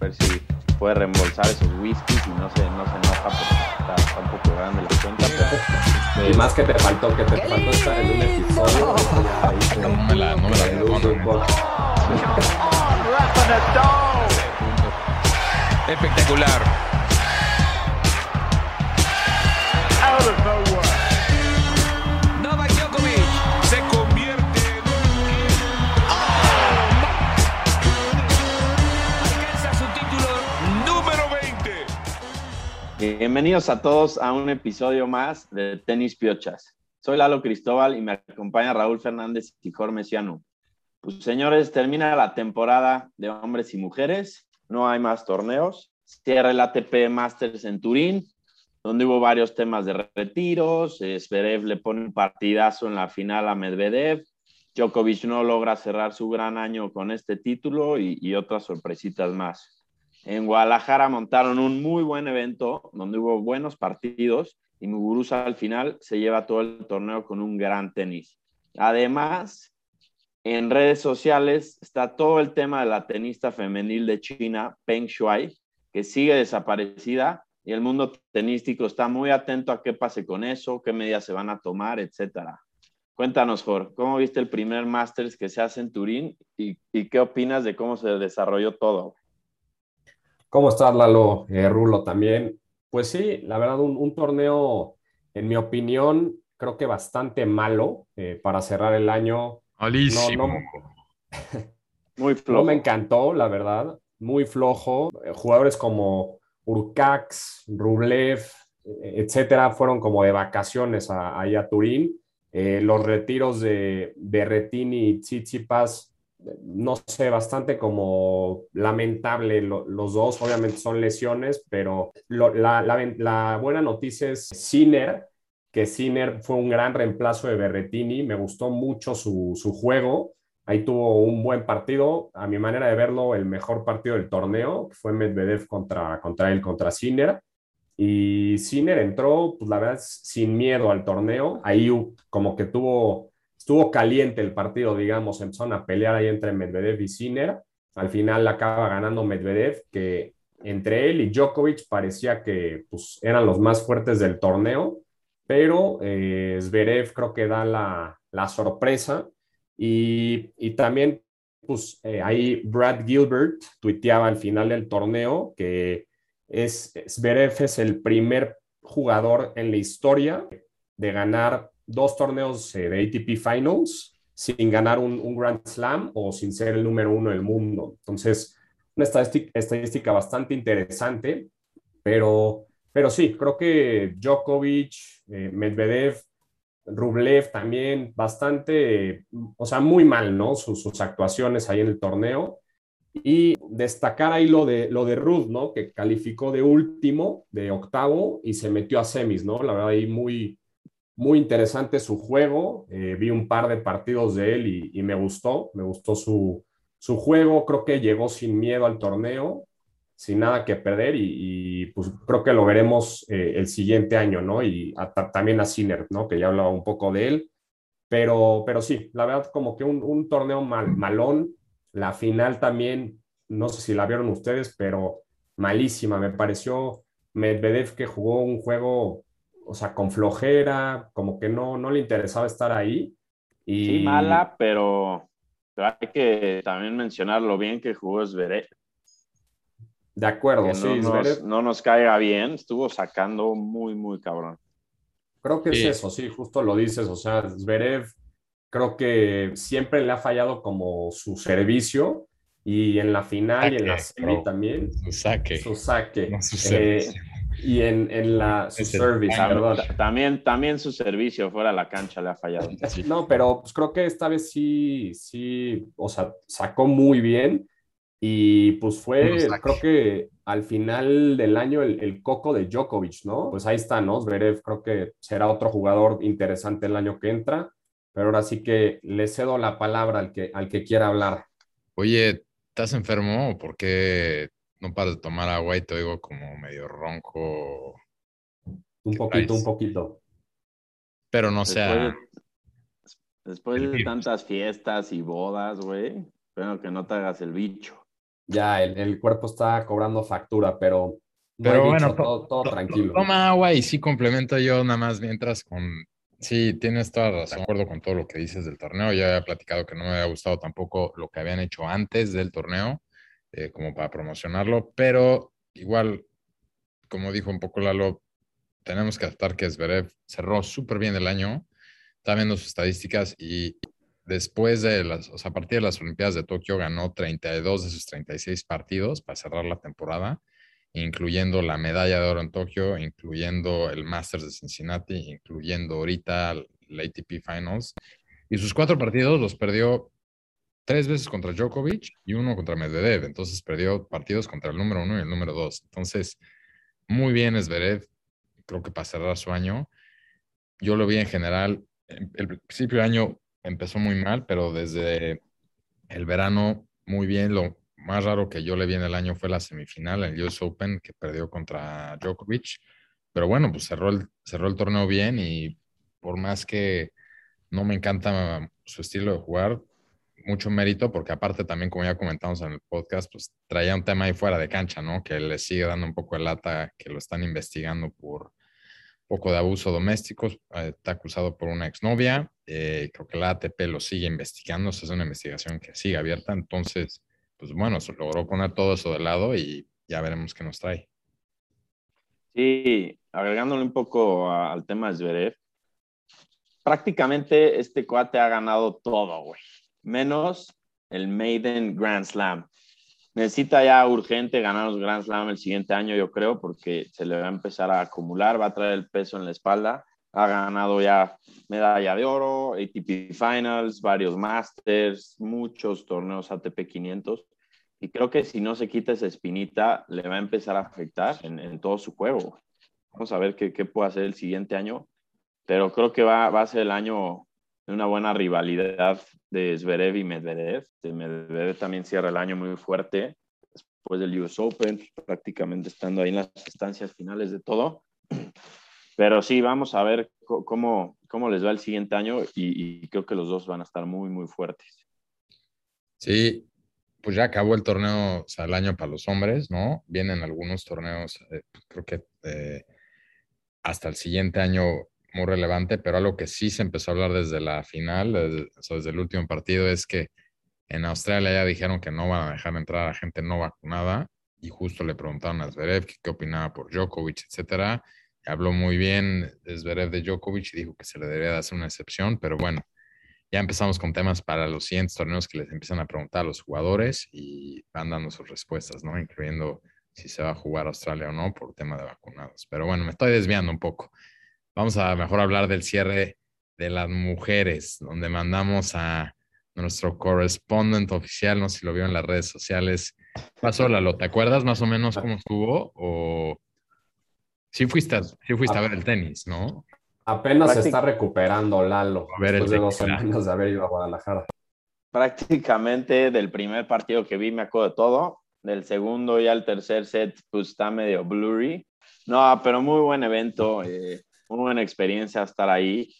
ver si puede reembolsar esos whiskies y no se, no se enoja porque está, un poco grande la cuenta. Pero, y más que te faltó, que te faltó estar en un episodio. no me la, no me la Espectacular. Bienvenidos a todos a un episodio más de Tenis Piochas. Soy Lalo Cristóbal y me acompaña Raúl Fernández y Jorge Ciano. Pues señores, termina la temporada de hombres y mujeres, no hay más torneos. Cierra el ATP Masters en Turín, donde hubo varios temas de retiros. Zverev le pone un partidazo en la final a Medvedev. Djokovic no logra cerrar su gran año con este título y otras sorpresitas más. En Guadalajara montaron un muy buen evento donde hubo buenos partidos y Muguruza al final se lleva todo el torneo con un gran tenis. Además, en redes sociales está todo el tema de la tenista femenil de China, Peng Shuai, que sigue desaparecida y el mundo tenístico está muy atento a qué pase con eso, qué medidas se van a tomar, etcétera. Cuéntanos, Jorge, ¿cómo viste el primer Masters que se hace en Turín y, y qué opinas de cómo se desarrolló todo? ¿Cómo estás, Lalo? Eh, Rulo también. Pues sí, la verdad, un, un, torneo, en mi opinión, creo que bastante malo eh, para cerrar el año. Malísimo. No, no, Muy flojo. No me encantó, la verdad. Muy flojo. Eh, jugadores como Urcax, Rublev, etcétera, fueron como de vacaciones ahí a, a, Turín. Eh, los retiros de Berretini y Tsitsipas, no sé, bastante como lamentable lo, los dos. Obviamente son lesiones, pero la, buena noticia es Sinner, que Sinner fue un gran reemplazo de Berretini. Me gustó mucho su, su juego. Ahí tuvo un buen partido, a mi manera de verlo, el mejor partido del torneo, fue Medvedev contra, contra él, contra Sinner. Y Sinner entró, pues la verdad, sin miedo al torneo. Ahí como que tuvo, estuvo caliente el partido, digamos, empezaron a pelear ahí entre Medvedev y Sinner. Al final acaba ganando Medvedev, que entre él y Djokovic parecía que pues, eran los más fuertes del torneo, pero eh, Zverev creo que da la, la sorpresa y, y también, pues eh, ahí Brad Gilbert tuiteaba al final del torneo que es, Zverev es el primer jugador en la historia de ganar dos torneos eh, de ATP Finals sin ganar un, un, Grand Slam o sin ser el número uno del mundo. Entonces, una estadística, estadística bastante interesante, pero, pero sí, creo que Djokovic, eh, Medvedev, Rublev también bastante, o sea, muy mal, ¿no? Sus, sus, actuaciones ahí en el torneo. Y destacar ahí lo de, lo de Ruth, ¿no? Que calificó de último, de octavo, y se metió a semis, ¿no? La verdad, ahí muy, muy interesante su juego. Eh, vi un par de partidos de él y, me gustó, me gustó su, su, juego. Creo que llegó sin miedo al torneo, sin nada que perder y, pues creo que lo veremos eh, el siguiente año, ¿no? Y también a Sinner, ¿no? Que ya hablaba un poco de él, pero, pero sí, la verdad como que un, un torneo mal, malón, la final también, no sé si la vieron ustedes, pero malísima, me pareció Medvedev que jugó un juego, o sea, con flojera, como que no, no le interesaba estar ahí. Y... Sí, mala, pero, pero hay que también mencionar lo bien que jugó Zverev. De acuerdo, que no, sí. Nos, no nos caiga bien, estuvo sacando muy, muy cabrón. Creo que sí. es eso, sí, justo lo dices. O sea, Zverev creo que siempre le ha fallado como su servicio y en la final saque, y en la serie bro. también. Su saque. Su saque. No, su eh, y en, en la, su service, perdón. También, también su servicio fuera de la cancha le ha fallado. No, pero pues creo que esta vez sí, sí, o sea, sacó muy bien y pues fue, creo que al final del año el, el coco de Djokovic, ¿no? Pues ahí está, ¿no? Zverev creo que será otro jugador interesante el año que entra, pero ahora sí que le cedo la palabra al que, al que quiera hablar. Oye, ¿estás enfermo o por qué no paras de tomar agua y te oigo como medio ronco? Un ¿Qué poquito, traes? un poquito. Pero no Después sea, de, después el de tantas fiestas y bodas, güey, espero que no te hagas el bicho. ya el, cuerpo está cobrando factura, pero, pero bueno, todo, tranquilo. Toma agua y sí complemento yo nada más mientras con... Sí, tienes toda razón, de acuerdo con todo lo que dices del torneo. Ya había platicado que no me había gustado tampoco lo que habían hecho antes del torneo, eh, como para promocionarlo, pero igual, como dijo un poco Lalo, tenemos que aceptar que Zverev cerró súper bien el año, está viendo sus estadísticas y después de las, o sea, a partir de las Olimpiadas de Tokio ganó 32 de sus 36 partidos para cerrar la temporada, incluyendo la medalla de oro en Tokio, incluyendo el Masters de Cincinnati, incluyendo ahorita la ATP Finals. Y sus cuatro partidos los perdió tres veces contra Djokovic y uno contra Medvedev. Entonces perdió partidos contra el número uno y el número dos. Entonces, muy bien Zverev, creo que para cerrar su año. Yo lo vi en general, el principio de año empezó muy mal, pero desde el verano muy bien. Lo más raro que yo le vi en el año fue la semifinal, el US Open, que perdió contra Djokovic. Pero bueno, pues cerró el, cerró el torneo bien y por más que no me encanta su estilo de jugar, mucho mérito, porque aparte también, como ya comentamos en el podcast, pues traía un tema ahí fuera de cancha, ¿no? Que le sigue dando un poco de lata, que lo están investigando por poco de abuso doméstico, eh, está acusado por una exnovia, eh, creo que la ATP lo sigue investigando, es una investigación que sigue abierta, entonces, pues bueno, se logró poner todo eso de lado y ya veremos qué nos trae. Sí, agregándole un poco al tema de Zverev, prácticamente este cuate ha ganado todo, güey, menos el Maiden Grand Slam necesita ya urgente ganar los Grand Slam el siguiente año, yo creo, porque se le va a empezar a acumular, va a traer el peso en la espalda. Ha ganado ya medalla de oro, ATP Finals, varios Masters, muchos torneos ATP 500. Y creo que si no se quita esa espinita, le va a empezar a afectar en, todo su juego. Vamos a ver qué, qué, puede hacer el siguiente año. Pero creo que va, va a ser el año una buena rivalidad de Zverev y Medvedev. Medvedev también cierra el año muy fuerte después del US Open, prácticamente estando ahí en las instancias finales de todo. Pero sí, vamos a ver cómo, cómo les va el siguiente año y, creo que los dos van a estar muy, muy fuertes. Sí, pues ya acabó el torneo, o sea, el año para los hombres, ¿no? Vienen algunos torneos, eh, creo que eh, hasta el siguiente año muy relevante, pero algo que sí se empezó a hablar desde la final, desde, el último partido, es que en Australia ya dijeron que no van a dejar entrar a gente no vacunada y justo le preguntaron a Zverev qué opinaba por Djokovic, etcétera. Habló muy bien Zverev de Djokovic y dijo que se le debería hacer una excepción, pero bueno, ya empezamos con temas para los siguientes torneos que les empiezan a preguntar a los jugadores y van dando sus respuestas, ¿no? Incluyendo si se va a jugar Australia o no por tema de vacunados. Pero bueno, me estoy desviando un poco. Vamos a mejor hablar del cierre de las mujeres, donde mandamos a nuestro correspondent oficial, no sé si lo vio en las redes sociales. Pasó Lalo, ¿te acuerdas más o menos cómo estuvo? O sí fuiste a, fuiste a ver el tenis, ¿no? Apenas se está recuperando Lalo, a ver después de dos semanas de haber ido a Guadalajara. Prácticamente del primer partido que vi me acuerdo de todo. Del segundo y al tercer set, pues está medio blurry. No, pero muy buen evento. Eh, muy buena experiencia estar ahí.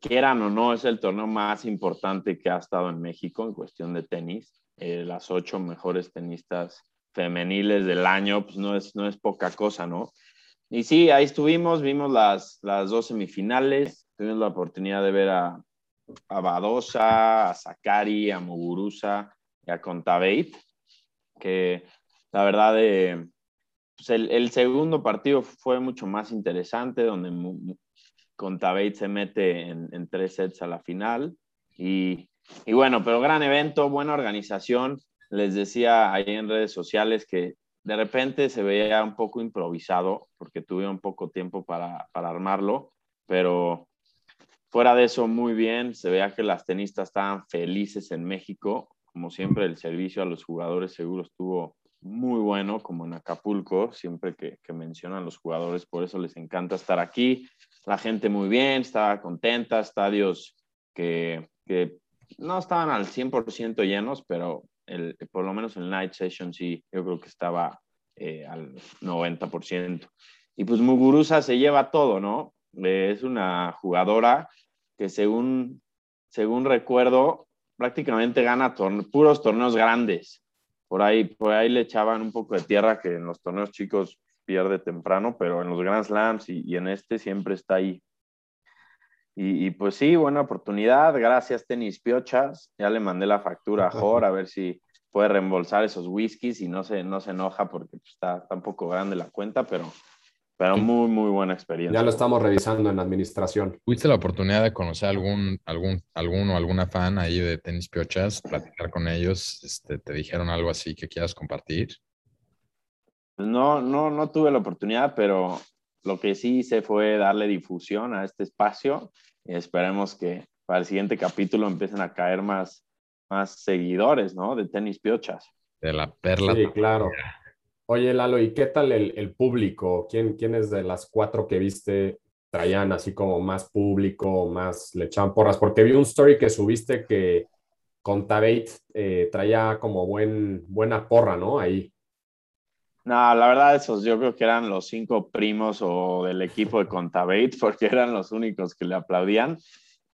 Quieran o no, es el torneo más importante que ha estado en México en cuestión de tenis. Eh, las ocho mejores tenistas femeniles del año, pues no es, no es poca cosa, ¿no? Y sí, ahí estuvimos, vimos las, las dos semifinales, tuvimos la oportunidad de ver a, a Badosa, a Sakari, a Muguruza y a Contaveit, que la verdad eh, pues el, segundo partido fue mucho más interesante, donde Contabate se mete en, tres sets a la final. Y, bueno, pero gran evento, buena organización. Les decía ahí en redes sociales que de repente se veía un poco improvisado porque tuvieron poco tiempo para, para armarlo, pero fuera de eso muy bien. Se veía que las tenistas estaban felices en México. Como siempre, el servicio a los jugadores seguro estuvo muy bueno, como en Acapulco, siempre que, mencionan los jugadores, por eso les encanta estar aquí. La gente muy bien, estaba contenta, estadios que, no estaban al 100% llenos, pero el, por lo menos el night session sí, yo creo que estaba eh, al 90%. Y pues Muguruza se lleva todo, ¿no? es una jugadora que según, según recuerdo, prácticamente gana puros torneos grandes por ahí, por ahí le echaban un poco de tierra que en los torneos chicos pierde temprano, pero en los Grand Slams y, en este siempre está ahí. Y, pues sí, buena oportunidad. Gracias, Tenis Piochas. Ya le mandé la factura a Jor a ver si puede reembolsar esos whiskies y no se, no se enoja porque está, está un poco grande la cuenta, pero pero muy, muy buena experiencia. Ya lo estamos revisando en administración. ¿Tuviste la oportunidad de conocer algún, algún, alguno, alguna fan ahí de tenis piochas, platicar con ellos? Este, ¿Te dijeron algo así que quieras compartir? No, no, no tuve la oportunidad, pero lo que sí hice fue darle difusión a este espacio y esperemos que para el siguiente capítulo empiecen a caer más, más seguidores, ¿no? De tenis piochas. De la perla. Sí, claro. Oye, Lalo, ¿y qué tal el, público? ¿Quién, ¿Quiénes de las cuatro que viste traían así como más público, más le echaban porras? Porque vi un story que subiste que con eh, traía como buen, buena porra, ¿no? Ahí. No, la verdad, esos yo creo que eran los cinco primos o del equipo de Contabate, porque eran los únicos que le aplaudían.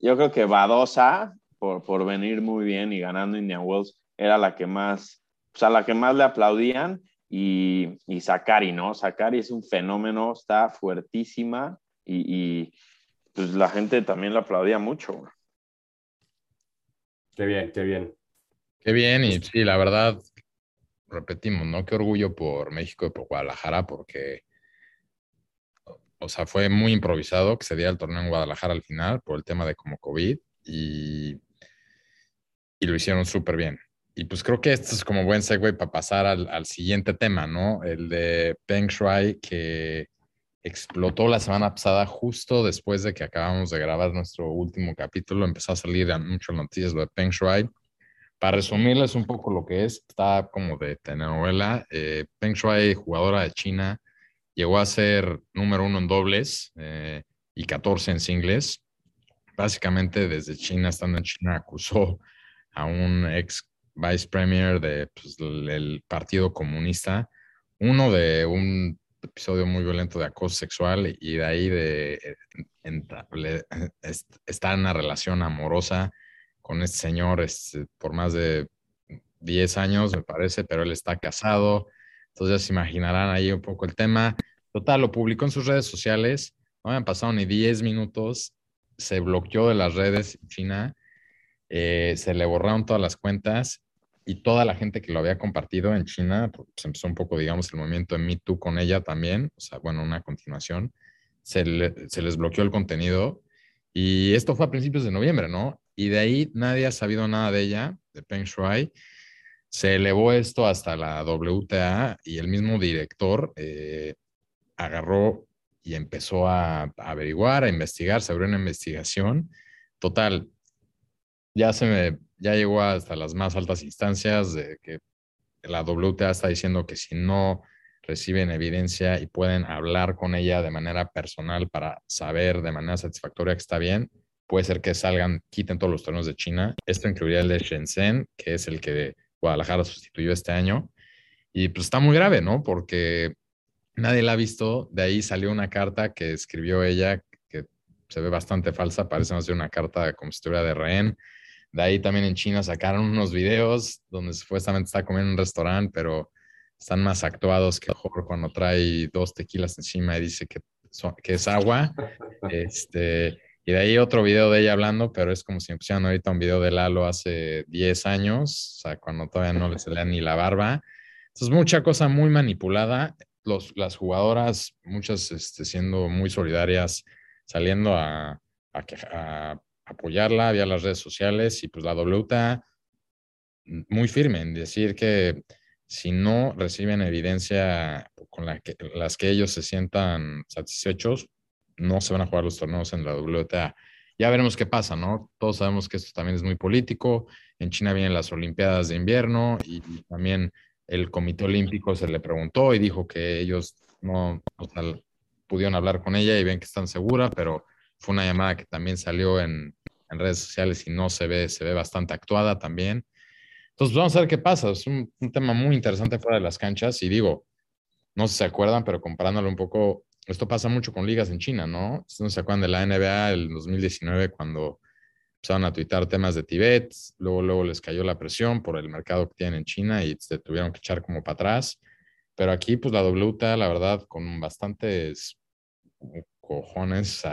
Yo creo que Badosa, por, por venir muy bien y ganando Indian Wells, era la que más, o sea, la que más le aplaudían y, y Sakari, ¿no? Sakari es un fenómeno, está fuertísima y, pues la gente también la aplaudía mucho. Qué bien, qué bien. Qué bien, y sí, la verdad, repetimos, ¿no? Qué orgullo por México y por Guadalajara, porque, o sea, fue muy improvisado que se diera el torneo en Guadalajara al final por el tema de como COVID y, y lo hicieron súper bien. Y pues creo que esto es como buen segue para pasar al, siguiente tema, ¿no? El de Peng Shuai, que explotó la semana pasada justo después de que acabamos de grabar nuestro último capítulo. Empezó a salir muchas noticias de Peng Shuai. Para resumirles un poco lo que es, está como de telenovela. Eh, Peng Shuai, jugadora de China, llegó a ser número uno en dobles eh, y 14 en singles. Básicamente desde China, estando en China, acusó a un ex vice premier de, pues, Partido Comunista, uno de un episodio muy violento de acoso sexual y de ahí de eh, estar en una relación amorosa con este señor este, por más de 10 años, me parece, pero él está casado. Entonces ya se imaginarán ahí un poco el tema. Total, lo publicó en sus redes sociales, no habían pasado ni 10 minutos, se bloqueó de las redes China, eh, se le borraron todas las cuentas y toda la gente que lo había compartido en China, pues empezó un poco, digamos, el movimiento de Me Too con ella también, o sea, bueno, una continuación, se, les bloqueó el contenido y esto fue a principios de noviembre, ¿no? Y de ahí nadie ha sabido nada de ella, de Peng Shuai. Se elevó esto hasta la WTA y el mismo director eh, agarró y empezó a averiguar, a investigar, se abrió una investigación. Total, ya se me ya llegó hasta las más altas instancias de que la WTA está diciendo que si no reciben evidencia y pueden hablar con ella de manera personal para saber de manera satisfactoria que está bien, puede ser que salgan, quiten todos los torneos de China. Esto incluiría el de Shenzhen, que es el que Guadalajara sustituyó este año. Y pues está muy grave, ¿no? Porque nadie la ha visto. De ahí salió una carta que escribió ella que se ve bastante falsa, parece más de una carta como si estuviera de rehén de ahí también en China sacaron unos videos donde supuestamente está comiendo en un restaurante, pero están más actuados que mejor cuando trae dos tequilas encima y dice que, que es agua. Este, y de ahí otro video de ella hablando, pero es como si me pusieran ahorita un video de Lalo hace 10 años, o sea, cuando todavía no le salía ni la barba. Entonces, mucha cosa muy manipulada. Los, las jugadoras, muchas este, siendo muy solidarias, saliendo a, a, a apoyarla vía las redes sociales y pues la WTA muy firme en decir que si no reciben evidencia con la que, las que ellos se sientan satisfechos, no se van a jugar los torneos en la WTA. Ya veremos qué pasa, ¿no? Todos sabemos que esto también es muy político. En China vienen las Olimpiadas de invierno y, también el Comité Olímpico se le preguntó y dijo que ellos no pudieron hablar con ella y ven que están segura, pero fue una llamada que también salió en, en redes sociales y no se ve, se ve bastante actuada también. Entonces, vamos a ver qué pasa. Es un, tema muy interesante fuera de las canchas y digo, no si se acuerdan, pero comparándolo un poco, esto pasa mucho con ligas en China, ¿no? No se acuerdan de la NBA del 2019 cuando empezaron a tuitar temas de Tibet, luego, luego les cayó la presión por el mercado que tienen en China y se tuvieron que echar como para atrás. Pero aquí, pues la WTA, la verdad, con bastantes cojones,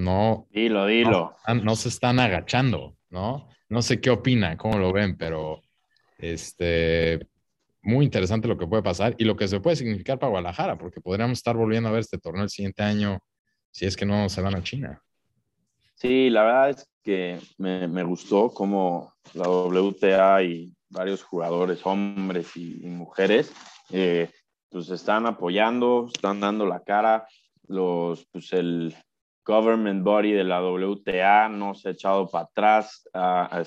no. Dilo, dilo. No, se están agachando, ¿no? No sé qué opina, cómo lo ven, pero este, muy interesante lo que puede pasar y lo que se puede significar para Guadalajara, porque podríamos estar volviendo a ver este torneo el siguiente año si es que no se van a China. Sí, la verdad es que me, me gustó cómo la WTA y varios jugadores, hombres y, mujeres, eh, pues están apoyando, están dando la cara. Los, pues el government body de la WTA no se ha echado para atrás, ha,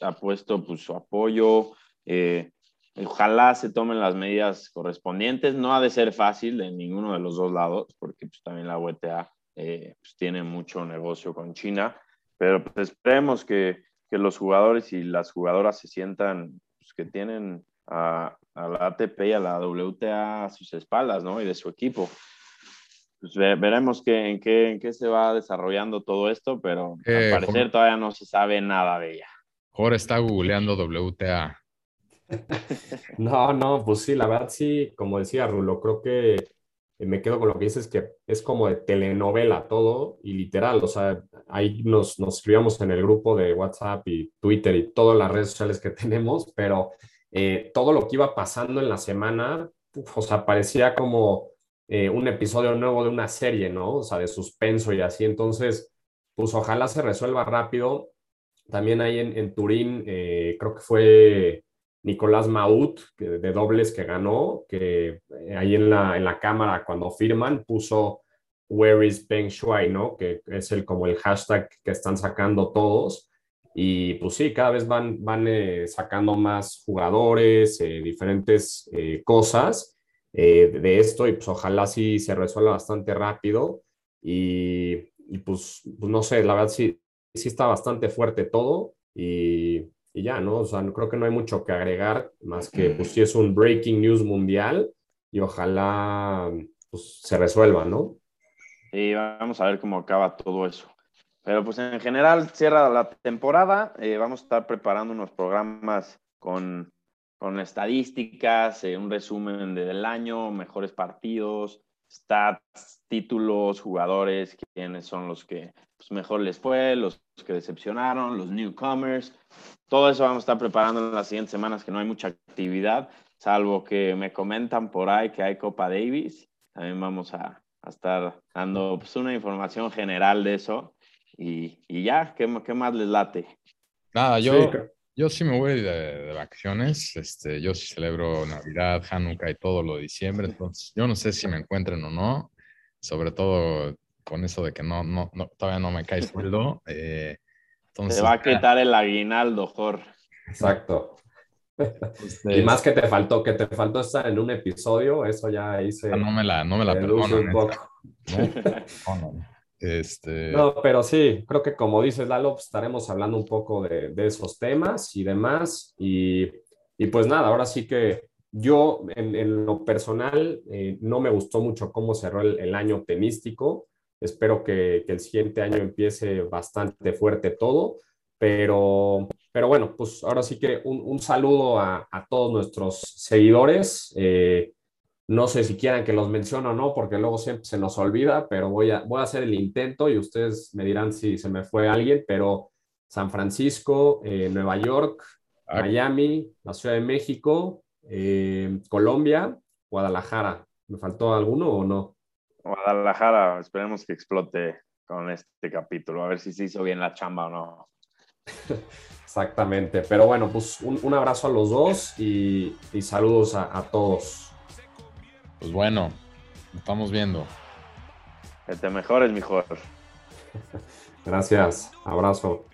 ha, puesto pues, su apoyo. Eh, ojalá se tomen las medidas correspondientes. No ha de ser fácil de ninguno de los dos lados, porque pues, también la WTA eh, pues, tiene mucho negocio con China, pero pues, esperemos que, que, los jugadores y las jugadoras se sientan pues, que tienen a, a, la ATP y a la WTA a sus espaldas, ¿no? Y de su equipo. Pues veremos que, en, qué, en qué se va desarrollando todo esto, pero al parecer todavía no se sabe nada de ella. Jorge está googleando WTA. No, no, pues sí, la verdad sí, como decía Rulo, creo que me quedo con lo que dices, que es como de telenovela todo y literal, o sea, ahí nos, nos escribíamos en el grupo de WhatsApp y Twitter y todas las redes sociales que tenemos, pero eh, todo lo que iba pasando en la semana, o sea, parecía como eh, un episodio nuevo de una serie, ¿no? O sea, de suspenso y así, entonces, pues ojalá se resuelva rápido. También ahí en, Turín, eh, creo que fue Nicolás Maut, de dobles que ganó, que eh, ahí en la, en la cámara cuando firman puso Where is Peng Shuai, ¿no? Que es el, como el hashtag que están sacando todos. Y pues sí, cada vez van, van eh, sacando más jugadores, diferentes cosas de esto y pues ojalá sí se resuelva bastante rápido. Y, y pues, pues, no sé, la verdad sí, sí está bastante fuerte todo y y ya, ¿no? O sea, creo que no hay mucho que agregar, más que pues sí es un breaking news mundial y ojalá pues, se resuelva, ¿no? Y vamos a ver cómo acaba todo eso. Pero pues en general cierra la temporada, eh, vamos a estar preparando unos programas con, con estadísticas, eh, un resumen del año, mejores partidos, stats, títulos, jugadores, quiénes son los que pues, mejor les fue, los que decepcionaron, los newcomers. Todo eso vamos a estar preparando en las siguientes semanas, que no hay mucha actividad, salvo que me comentan por ahí que hay Copa Davis. También vamos a, estar dando pues, una información general de eso. Y, ya, ¿qué, ¿qué, más les late? Nada, yo, yo sí me voy de, vacaciones. Este, yo sí celebro Navidad, Hanukkah y todo lo de diciembre. Entonces, yo no sé si me encuentren o no. Sobre todo con eso de que no, no, todavía no me cae sueldo. Eh, entonces, va a quitar el aguinaldo, Jorge. Exacto. Este, y más que te faltó, que te faltó estar en un episodio, eso ya hice. Ah, no me la, no me la perdonan. Este... No, pero sí, creo que como dices, Lalo, pues, estaremos hablando un poco de, esos temas y demás. Y, y, pues nada, ahora sí que yo en, lo personal eh, no me gustó mucho cómo cerró el, año tenístico. Espero que, el siguiente año empiece bastante fuerte todo, pero, pero bueno, pues ahora sí que un, saludo a, todos nuestros seguidores. Eh, no sé si quieran que los mencione o no, porque luego siempre se nos olvida, pero voy a, voy a hacer el intento y ustedes me dirán si se me fue alguien, pero San Francisco, eh, Nueva York, ah. Miami, la Ciudad de México, eh, Colombia, Guadalajara. ¿Me faltó alguno o no? Guadalajara, esperemos que explote con este capítulo, a ver si se hizo bien la chamba o no. Exactamente, pero bueno, pues un, abrazo a los dos y, saludos a, a, todos. Pues bueno, estamos viendo. Que te mejores, mejor. Gracias, abrazo.